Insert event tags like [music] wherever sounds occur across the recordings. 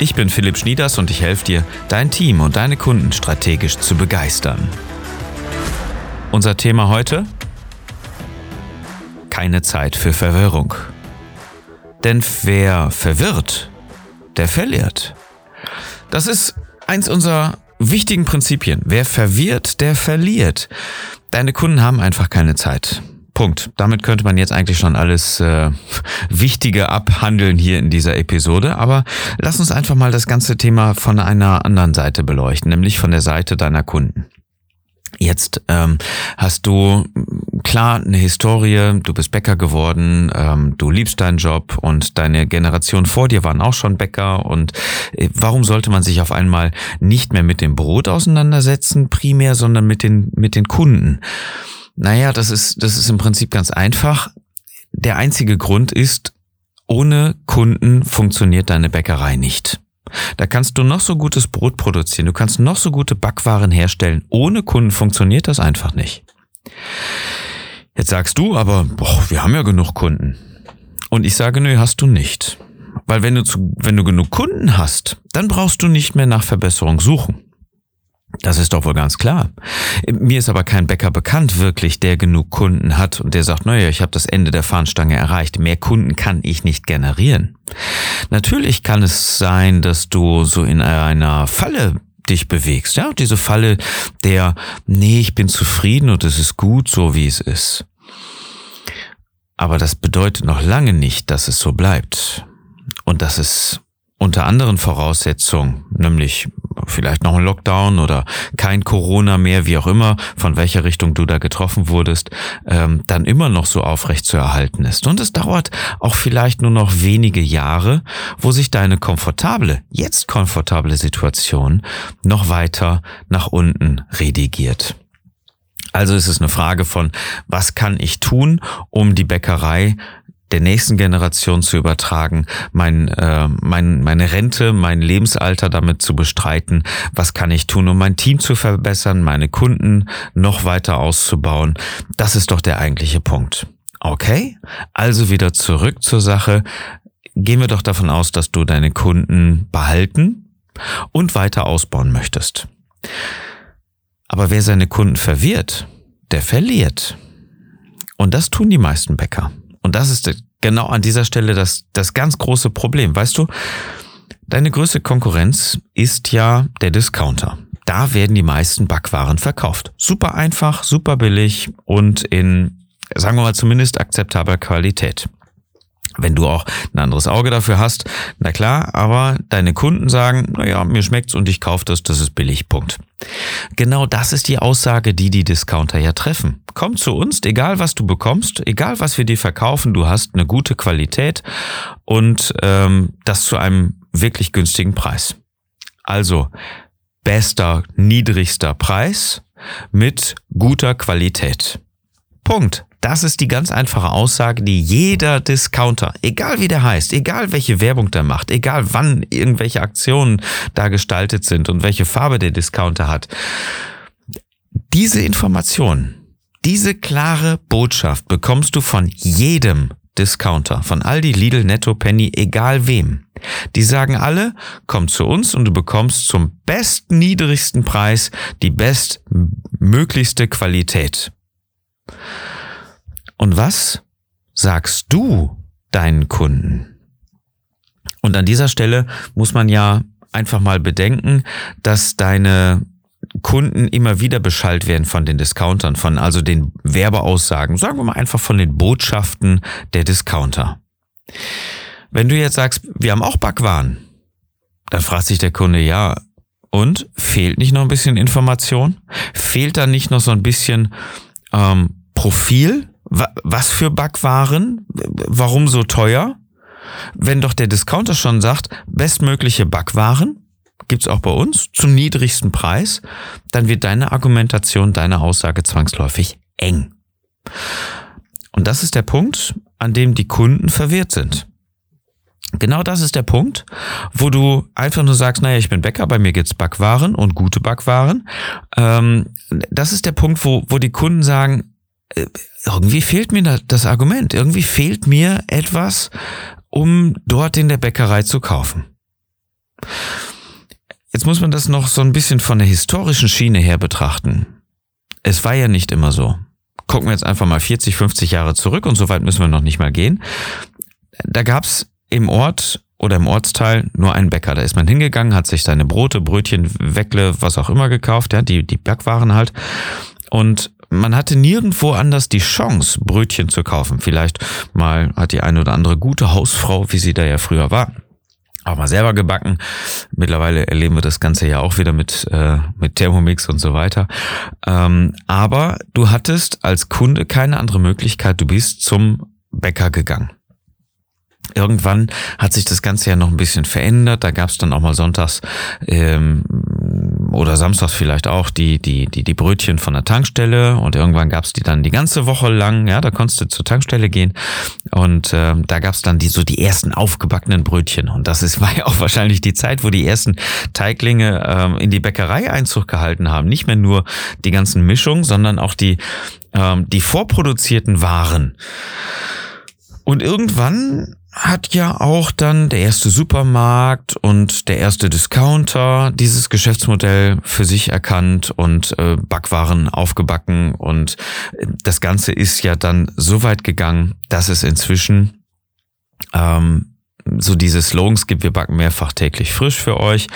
Ich bin Philipp Schnieders und ich helfe dir, dein Team und deine Kunden strategisch zu begeistern. Unser Thema heute? Keine Zeit für Verwirrung. Denn wer verwirrt, der verliert. Das ist eins unserer wichtigen Prinzipien. Wer verwirrt, der verliert. Deine Kunden haben einfach keine Zeit. Punkt. Damit könnte man jetzt eigentlich schon alles äh, [laughs] Wichtige abhandeln hier in dieser Episode. Aber lass uns einfach mal das ganze Thema von einer anderen Seite beleuchten, nämlich von der Seite deiner Kunden. Jetzt ähm, hast du klar eine Historie, du bist Bäcker geworden, ähm, du liebst deinen Job und deine Generation vor dir waren auch schon Bäcker und äh, warum sollte man sich auf einmal nicht mehr mit dem Brot auseinandersetzen primär, sondern mit den, mit den Kunden? Naja, das ist, das ist im Prinzip ganz einfach. Der einzige Grund ist, ohne Kunden funktioniert deine Bäckerei nicht. Da kannst du noch so gutes Brot produzieren, du kannst noch so gute Backwaren herstellen. Ohne Kunden funktioniert das einfach nicht. Jetzt sagst du aber, boah, wir haben ja genug Kunden. Und ich sage, nö, hast du nicht. Weil wenn du, zu, wenn du genug Kunden hast, dann brauchst du nicht mehr nach Verbesserung suchen. Das ist doch wohl ganz klar. Mir ist aber kein Bäcker bekannt, wirklich, der genug Kunden hat und der sagt, naja, ich habe das Ende der Fahnenstange erreicht. Mehr Kunden kann ich nicht generieren. Natürlich kann es sein, dass du so in einer Falle dich bewegst. Ja, diese Falle der, nee, ich bin zufrieden und es ist gut so, wie es ist. Aber das bedeutet noch lange nicht, dass es so bleibt. Und dass es unter anderen Voraussetzungen, nämlich vielleicht noch ein Lockdown oder kein Corona mehr, wie auch immer, von welcher Richtung du da getroffen wurdest, ähm, dann immer noch so aufrecht zu erhalten ist. Und es dauert auch vielleicht nur noch wenige Jahre, wo sich deine komfortable, jetzt komfortable Situation noch weiter nach unten redigiert. Also ist es eine Frage von, was kann ich tun, um die Bäckerei der nächsten Generation zu übertragen, mein, äh, mein, meine Rente, mein Lebensalter damit zu bestreiten. Was kann ich tun, um mein Team zu verbessern, meine Kunden noch weiter auszubauen? Das ist doch der eigentliche Punkt. Okay, also wieder zurück zur Sache. Gehen wir doch davon aus, dass du deine Kunden behalten und weiter ausbauen möchtest. Aber wer seine Kunden verwirrt, der verliert. Und das tun die meisten Bäcker. Und das ist genau an dieser Stelle das, das ganz große Problem. Weißt du, deine größte Konkurrenz ist ja der Discounter. Da werden die meisten Backwaren verkauft. Super einfach, super billig und in, sagen wir mal, zumindest akzeptabler Qualität. Wenn du auch ein anderes Auge dafür hast, na klar, aber deine Kunden sagen, naja, mir schmeckt's und ich kaufe das, das ist billig, Punkt. Genau das ist die Aussage, die die Discounter ja treffen. Komm zu uns, egal was du bekommst, egal was wir dir verkaufen, du hast eine gute Qualität und ähm, das zu einem wirklich günstigen Preis. Also bester, niedrigster Preis mit guter Qualität. Punkt. Das ist die ganz einfache Aussage, die jeder Discounter, egal wie der heißt, egal welche Werbung der macht, egal wann irgendwelche Aktionen da gestaltet sind und welche Farbe der Discounter hat, diese Information, diese klare Botschaft bekommst du von jedem Discounter, von Aldi, Lidl, Netto, Penny, egal wem. Die sagen alle, komm zu uns und du bekommst zum besten niedrigsten Preis die bestmöglichste Qualität. Und was sagst du deinen Kunden? Und an dieser Stelle muss man ja einfach mal bedenken, dass deine Kunden immer wieder beschallt werden von den Discountern, von also den Werbeaussagen, sagen wir mal einfach von den Botschaften der Discounter. Wenn du jetzt sagst, wir haben auch Backwaren, dann fragt sich der Kunde, ja, und fehlt nicht noch ein bisschen Information? Fehlt da nicht noch so ein bisschen ähm, Profil? Was für Backwaren? Warum so teuer? Wenn doch der Discounter schon sagt, bestmögliche Backwaren, gibt's auch bei uns zum niedrigsten Preis, dann wird deine Argumentation, deine Aussage zwangsläufig eng. Und das ist der Punkt, an dem die Kunden verwirrt sind. Genau das ist der Punkt, wo du einfach nur sagst, naja, ich bin Bäcker, bei mir gibt's Backwaren und gute Backwaren. Ähm, das ist der Punkt, wo, wo die Kunden sagen, irgendwie fehlt mir das Argument, irgendwie fehlt mir etwas, um dort in der Bäckerei zu kaufen. Jetzt muss man das noch so ein bisschen von der historischen Schiene her betrachten. Es war ja nicht immer so. Gucken wir jetzt einfach mal 40, 50 Jahre zurück und so weit müssen wir noch nicht mal gehen. Da gab's im Ort oder im Ortsteil nur einen Bäcker. Da ist man hingegangen, hat sich seine Brote, Brötchen, Weckle, was auch immer gekauft, ja, die, die Backwaren halt. Und man hatte nirgendwo anders die Chance, Brötchen zu kaufen. Vielleicht mal hat die eine oder andere gute Hausfrau, wie sie da ja früher war, auch mal selber gebacken. Mittlerweile erleben wir das Ganze ja auch wieder mit, äh, mit Thermomix und so weiter. Ähm, aber du hattest als Kunde keine andere Möglichkeit. Du bist zum Bäcker gegangen. Irgendwann hat sich das Ganze ja noch ein bisschen verändert. Da gab es dann auch mal sonntags ähm, oder samstags vielleicht auch die, die, die, die Brötchen von der Tankstelle und irgendwann gab es die dann die ganze Woche lang. Ja, da konntest du zur Tankstelle gehen und äh, da gab es dann die so die ersten aufgebackenen Brötchen. Und das ist, [laughs] war ja auch wahrscheinlich die Zeit, wo die ersten Teiglinge ähm, in die Bäckerei Einzug gehalten haben. Nicht mehr nur die ganzen Mischungen, sondern auch die, ähm, die vorproduzierten Waren. Und irgendwann hat ja auch dann der erste Supermarkt und der erste Discounter dieses Geschäftsmodell für sich erkannt und äh, Backwaren aufgebacken und äh, das Ganze ist ja dann so weit gegangen, dass es inzwischen ähm, so diese Slogans gibt, wir backen mehrfach täglich frisch für euch,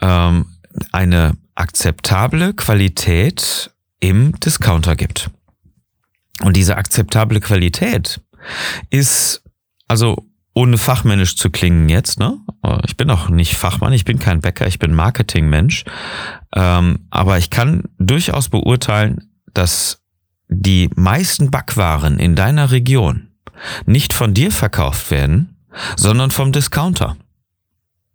ähm, eine akzeptable Qualität im Discounter gibt. Und diese akzeptable Qualität ist also ohne fachmännisch zu klingen jetzt, ne? Ich bin auch nicht Fachmann, ich bin kein Bäcker, ich bin Marketingmensch. Ähm, aber ich kann durchaus beurteilen, dass die meisten Backwaren in deiner Region nicht von dir verkauft werden, sondern vom Discounter.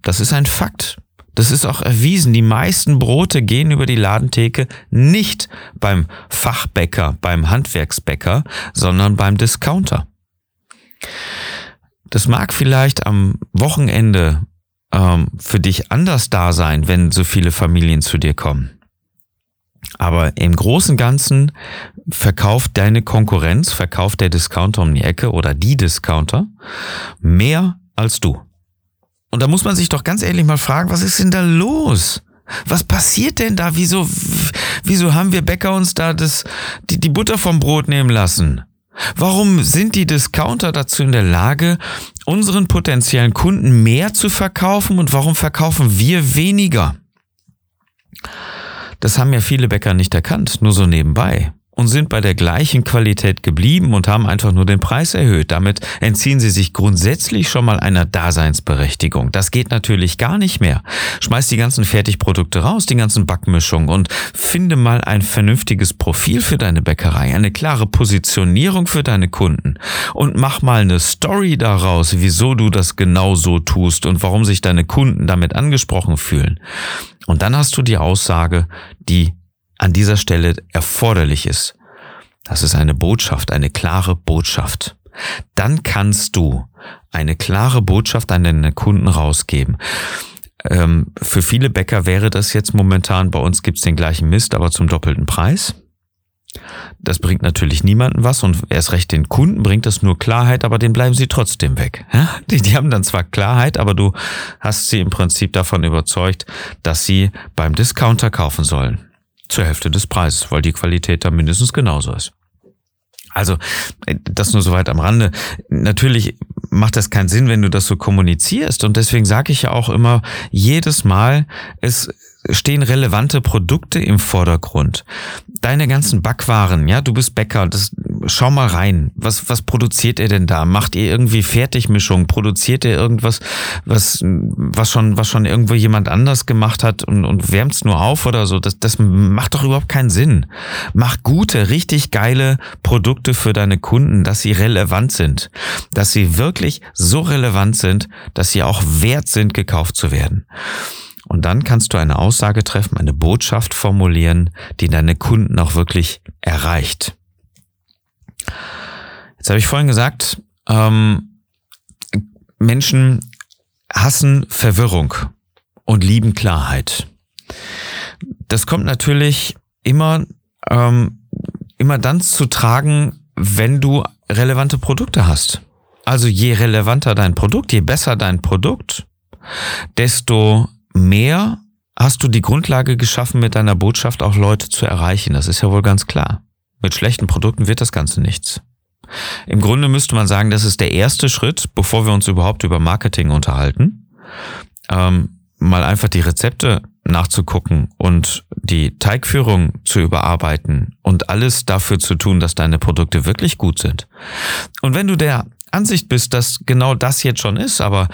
Das ist ein Fakt. Das ist auch erwiesen. Die meisten Brote gehen über die Ladentheke nicht beim Fachbäcker, beim Handwerksbäcker, sondern beim Discounter. Das mag vielleicht am Wochenende ähm, für dich anders da sein, wenn so viele Familien zu dir kommen. Aber im Großen und Ganzen verkauft deine Konkurrenz, verkauft der Discounter um die Ecke oder die Discounter mehr als du. Und da muss man sich doch ganz ehrlich mal fragen, was ist denn da los? Was passiert denn da? Wieso, wieso haben wir Bäcker uns da das, die, die Butter vom Brot nehmen lassen? Warum sind die Discounter dazu in der Lage, unseren potenziellen Kunden mehr zu verkaufen und warum verkaufen wir weniger? Das haben ja viele Bäcker nicht erkannt, nur so nebenbei und sind bei der gleichen Qualität geblieben und haben einfach nur den Preis erhöht. Damit entziehen sie sich grundsätzlich schon mal einer Daseinsberechtigung. Das geht natürlich gar nicht mehr. Schmeiß die ganzen Fertigprodukte raus, die ganzen Backmischungen und finde mal ein vernünftiges Profil für deine Bäckerei, eine klare Positionierung für deine Kunden und mach mal eine Story daraus, wieso du das genau so tust und warum sich deine Kunden damit angesprochen fühlen. Und dann hast du die Aussage, die an dieser Stelle erforderlich ist. Das ist eine Botschaft, eine klare Botschaft. Dann kannst du eine klare Botschaft an deine Kunden rausgeben. Ähm, für viele Bäcker wäre das jetzt momentan, bei uns gibt's den gleichen Mist, aber zum doppelten Preis. Das bringt natürlich niemanden was und erst recht den Kunden bringt das nur Klarheit, aber den bleiben sie trotzdem weg. [laughs] Die, die haben dann zwar Klarheit, aber du hast sie im Prinzip davon überzeugt, dass sie beim Discounter kaufen sollen zur Hälfte des Preises, weil die Qualität da mindestens genauso ist. Also, das nur soweit am Rande. Natürlich macht das keinen Sinn, wenn du das so kommunizierst. Und deswegen sage ich ja auch immer jedes Mal, es stehen relevante Produkte im Vordergrund. Deine ganzen Backwaren, ja, du bist Bäcker, das, schau mal rein. Was, was produziert ihr denn da? Macht ihr irgendwie Fertigmischung? Produziert ihr irgendwas, was, was schon, was schon irgendwo jemand anders gemacht hat und, und wärmt's nur auf oder so? Das, das macht doch überhaupt keinen Sinn. Mach gute, richtig geile Produkte für deine Kunden, dass sie relevant sind. Dass sie wirklich so relevant sind, dass sie auch wert sind, gekauft zu werden. Und dann kannst du eine Aussage treffen, eine Botschaft formulieren, die deine Kunden auch wirklich erreicht. Jetzt habe ich vorhin gesagt, ähm, Menschen hassen Verwirrung und lieben Klarheit. Das kommt natürlich immer, ähm, immer dann zu tragen, wenn du relevante Produkte hast. Also je relevanter dein Produkt, je besser dein Produkt, desto mehr hast du die Grundlage geschaffen, mit deiner Botschaft auch Leute zu erreichen. Das ist ja wohl ganz klar. Mit schlechten Produkten wird das Ganze nichts. Im Grunde müsste man sagen, das ist der erste Schritt, bevor wir uns überhaupt über Marketing unterhalten. Ähm, mal einfach die Rezepte nachzugucken und die Teigführung zu überarbeiten und alles dafür zu tun, dass deine Produkte wirklich gut sind. Und wenn du der Ansicht bist, dass genau das jetzt schon ist, aber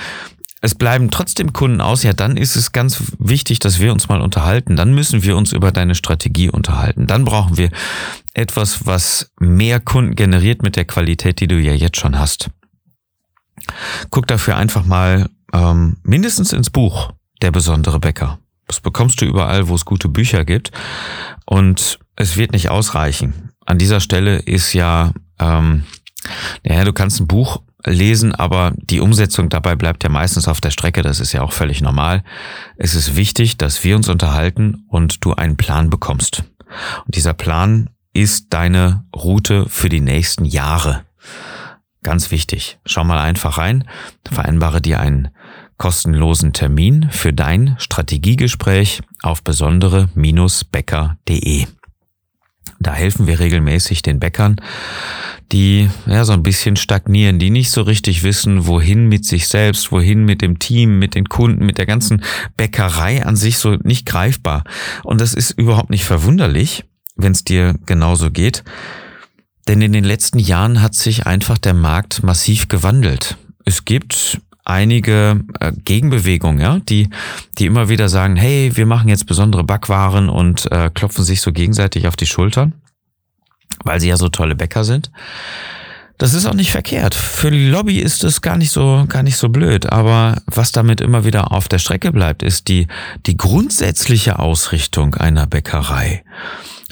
es bleiben trotzdem Kunden aus, ja, dann ist es ganz wichtig, dass wir uns mal unterhalten. Dann müssen wir uns über deine Strategie unterhalten. Dann brauchen wir etwas, was mehr Kunden generiert mit der Qualität, die du ja jetzt schon hast. Guck dafür einfach mal ähm, mindestens ins Buch Der besondere Bäcker. Das bekommst du überall, wo es gute Bücher gibt. Und es wird nicht ausreichen. An dieser Stelle ist ja, ähm, ja, du kannst ein Buch lesen, aber die Umsetzung dabei bleibt ja meistens auf der Strecke. Das ist ja auch völlig normal. Es ist wichtig, dass wir uns unterhalten und du einen Plan bekommst. Und dieser Plan ist deine Route für die nächsten Jahre. Ganz wichtig. Schau mal einfach rein, vereinbare dir einen kostenlosen Termin für dein Strategiegespräch auf besondere-becker.de. Da helfen wir regelmäßig den Bäckern, die ja so ein bisschen stagnieren, die nicht so richtig wissen, wohin mit sich selbst, wohin mit dem Team, mit den Kunden, mit der ganzen Bäckerei an sich so nicht greifbar. Und das ist überhaupt nicht verwunderlich, wenn es dir genauso geht. Denn in den letzten Jahren hat sich einfach der Markt massiv gewandelt. Es gibt einige äh, Gegenbewegungen, ja, die, die immer wieder sagen, hey, wir machen jetzt besondere Backwaren und äh, klopfen sich so gegenseitig auf die Schultern, weil sie ja so tolle Bäcker sind. Das ist auch nicht verkehrt. Für die Lobby ist es gar nicht so, gar nicht so blöd. Aber was damit immer wieder auf der Strecke bleibt, ist die, die grundsätzliche Ausrichtung einer Bäckerei.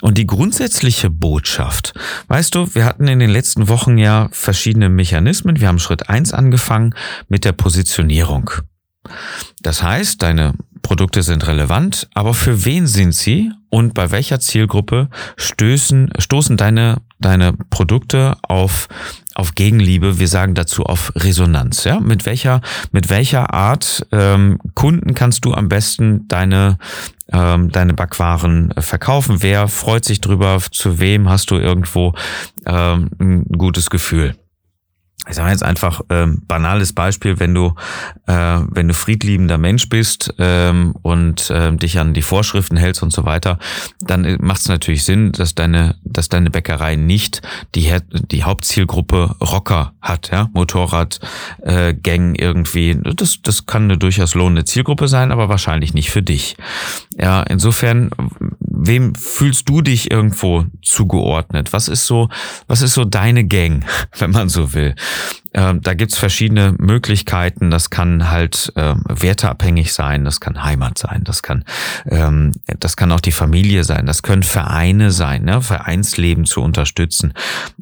Und die grundsätzliche Botschaft, weißt du, wir hatten in den letzten Wochen ja verschiedene Mechanismen. Wir haben Schritt eins angefangen mit der Positionierung. Das heißt, deine Produkte sind relevant, aber für wen sind sie und bei welcher Zielgruppe stößen, stoßen deine, deine Produkte auf, auf Gegenliebe? Wir sagen dazu auf Resonanz. Ja? Mit welcher, mit welcher Art ähm, Kunden kannst du am besten deine, ähm, deine Backwaren verkaufen? Wer freut sich drüber? Zu wem hast du irgendwo ähm, ein gutes Gefühl? Ich sage jetzt einfach ähm, banales Beispiel, wenn du äh, wenn du friedliebender Mensch bist ähm, und äh, dich an die Vorschriften hältst und so weiter, dann äh, macht es natürlich Sinn, dass deine dass deine Bäckerei nicht die die Hauptzielgruppe Rocker hat, ja Motorrad äh, Gang irgendwie. Das das kann eine durchaus lohnende Zielgruppe sein, aber wahrscheinlich nicht für dich. Ja, insofern wem fühlst du dich irgendwo zugeordnet? Was ist so, was ist so deine Gang, [laughs] wenn man so will? Ähm, da gibt's verschiedene Möglichkeiten. Das kann halt ähm, werteabhängig sein, das kann Heimat sein, das kann, ähm, das kann auch die Familie sein, das können Vereine sein, ne? Vereinsleben zu unterstützen.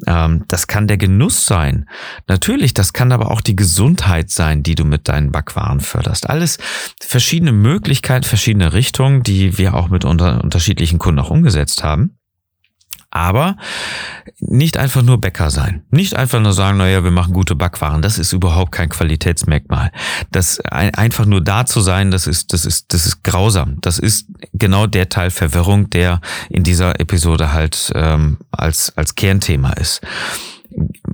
Ähm, das kann der Genuss sein. Natürlich, das kann aber auch die Gesundheit sein, die du mit deinen Backwaren förderst. Alles verschiedene Möglichkeiten, verschiedene Richtungen, die wir auch mit unter unterschiedlichen Kunden auch umgesetzt haben. Aber nicht einfach nur Bäcker sein. Nicht einfach nur sagen, naja, wir machen gute Backwaren. Das ist überhaupt kein Qualitätsmerkmal. Das einfach nur da zu sein, das ist, das ist, das ist grausam. Das ist genau der Teil Verwirrung, der in dieser Episode halt ähm, als, als Kernthema ist.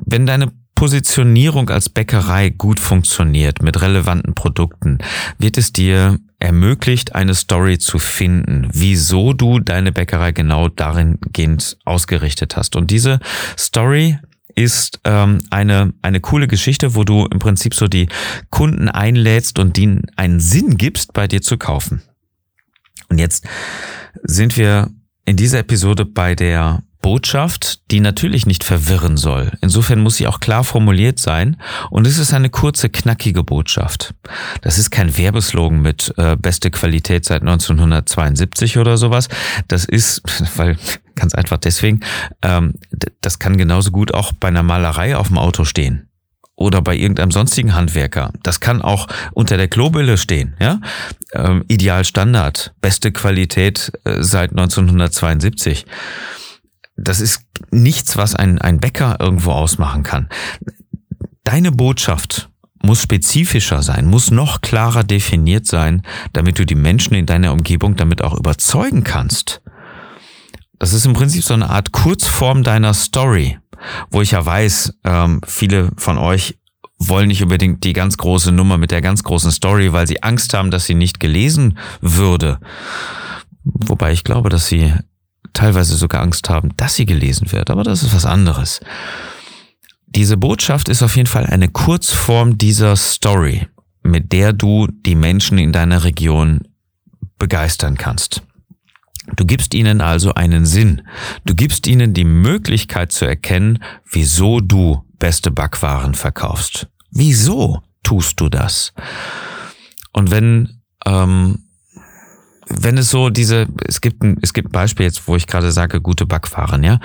Wenn deine Positionierung als Bäckerei gut funktioniert mit relevanten Produkten, wird es dir ermöglicht, eine Story zu finden, wieso du deine Bäckerei genau darin gehend ausgerichtet hast. Und diese Story ist ähm, eine, eine coole Geschichte, wo du im Prinzip so die Kunden einlädst und ihnen einen Sinn gibst, bei dir zu kaufen. Und jetzt sind wir in dieser Episode bei der Botschaft, die natürlich nicht verwirren soll. Insofern muss sie auch klar formuliert sein und es ist eine kurze, knackige Botschaft. Das ist kein Werbeslogan mit äh, beste Qualität seit 1972 oder sowas. Das ist, [laughs] weil ganz einfach deswegen, ähm, das kann genauso gut auch bei einer Malerei auf dem Auto stehen oder bei irgendeinem sonstigen Handwerker. Das kann auch unter der Klobille stehen, ja. Ähm, Ideal Standard, beste Qualität äh, seit 1972 das ist nichts, was ein, ein Bäcker irgendwo ausmachen kann. Deine Botschaft muss spezifischer sein, muss noch klarer definiert sein, damit du die Menschen in deiner Umgebung damit auch überzeugen kannst. Das ist im Prinzip so eine Art Kurzform deiner Story, wo ich ja weiß, ähm, viele von euch wollen nicht unbedingt die ganz große Nummer mit der ganz großen Story, weil sie Angst haben, dass sie nicht gelesen würde. Wobei ich glaube, dass sie teilweise sogar Angst haben, dass sie gelesen wird, aber das ist was anderes. Diese Botschaft ist auf jeden Fall eine Kurzform dieser Story, mit der du die Menschen in deiner Region begeistern kannst. Du gibst ihnen also einen Sinn. Du gibst ihnen die Möglichkeit zu erkennen, wieso du beste Backwaren verkaufst. Wieso tust du das? Und wenn ähm, wenn es so diese, es gibt ein, es gibt ein Beispiel jetzt, wo ich gerade sage, gute Backfahren, ja.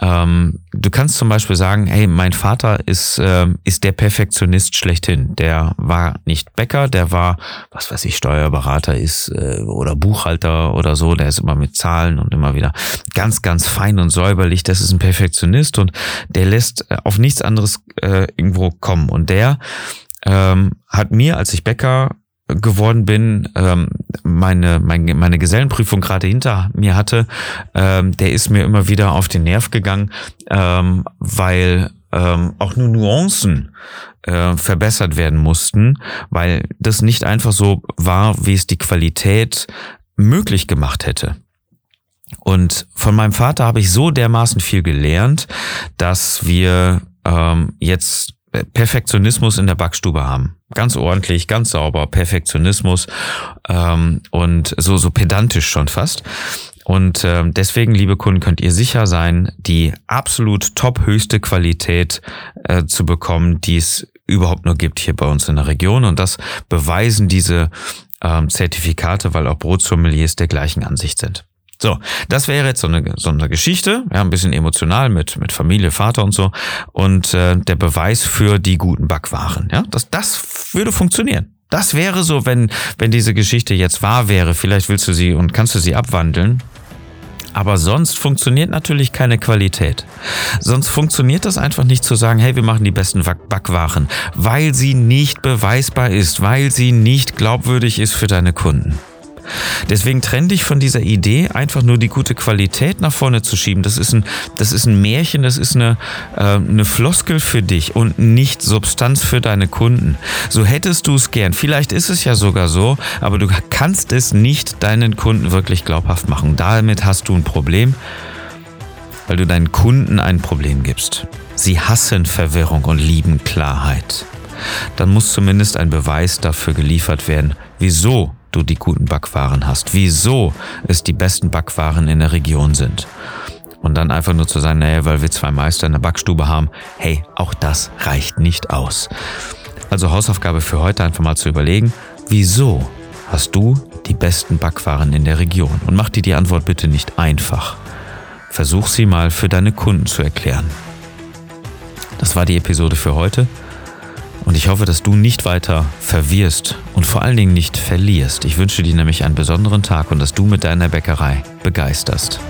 Ähm, du kannst zum Beispiel sagen, hey, mein Vater ist, äh, ist der Perfektionist schlechthin. Der war nicht Bäcker, der war, was weiß ich, Steuerberater ist äh, oder Buchhalter oder so, der ist immer mit Zahlen und immer wieder ganz, ganz fein und säuberlich. Das ist ein Perfektionist und der lässt äh, auf nichts anderes äh, irgendwo kommen. Und der ähm, hat mir, als ich Bäcker geworden bin, ähm, meine, meine, meine Gesellenprüfung gerade hinter mir hatte, ähm, der ist mir immer wieder auf den Nerv gegangen, ähm, weil ähm, auch nur Nuancen äh, verbessert werden mussten, weil das nicht einfach so war, wie es die Qualität möglich gemacht hätte. Und von meinem Vater habe ich so dermaßen viel gelernt, dass wir ähm, jetzt Perfektionismus in der Backstube haben. Ganz ordentlich, ganz sauber, Perfektionismus ähm, und so, so pedantisch schon fast. Und äh, deswegen, liebe Kunden, könnt ihr sicher sein, die absolut top höchste Qualität äh, zu bekommen, die es überhaupt nur gibt hier bei uns in der Region. Und das beweisen diese ähm, Zertifikate, weil auch Brotsommeliers der gleichen Ansicht sind. So, das wäre jetzt so eine, so eine Geschichte, ja, ein bisschen emotional mit, mit Familie, Vater und so. Und äh, der Beweis für die guten Backwaren. Ja, das, das würde funktionieren. Das wäre so, wenn, wenn diese Geschichte jetzt wahr wäre. Vielleicht willst du sie und kannst du sie abwandeln. Aber sonst funktioniert natürlich keine Qualität. Sonst funktioniert das einfach nicht zu sagen, hey, wir machen die besten Backwaren, weil sie nicht beweisbar ist, weil sie nicht glaubwürdig ist für deine Kunden. Deswegen trenn dich von dieser Idee, einfach nur die gute Qualität nach vorne zu schieben. Das ist ein, das ist ein Märchen, das ist eine, äh, eine Floskel für dich und nicht Substanz für deine Kunden. So hättest du es gern. Vielleicht ist es ja sogar so, aber du kannst es nicht deinen Kunden wirklich glaubhaft machen. Damit hast du ein Problem, weil du deinen Kunden ein Problem gibst. Sie hassen Verwirrung und lieben Klarheit. Dann muss zumindest ein Beweis dafür geliefert werden, wieso du die guten Backwaren hast, wieso es die besten Backwaren in der Region sind. Und dann einfach nur zu sagen, naja, weil wir zwei Meister in der Backstube haben, hey, auch das reicht nicht aus. Also Hausaufgabe für heute einfach mal zu überlegen, wieso hast du die besten Backwaren in der Region? Und mach dir die Antwort bitte nicht einfach. Versuch sie mal für deine Kunden zu erklären. Das war die Episode für heute. Und ich hoffe, dass du nicht weiter verwirrst und vor allen Dingen nicht verlierst. Ich wünsche dir nämlich einen besonderen Tag und dass du mit deiner Bäckerei begeisterst.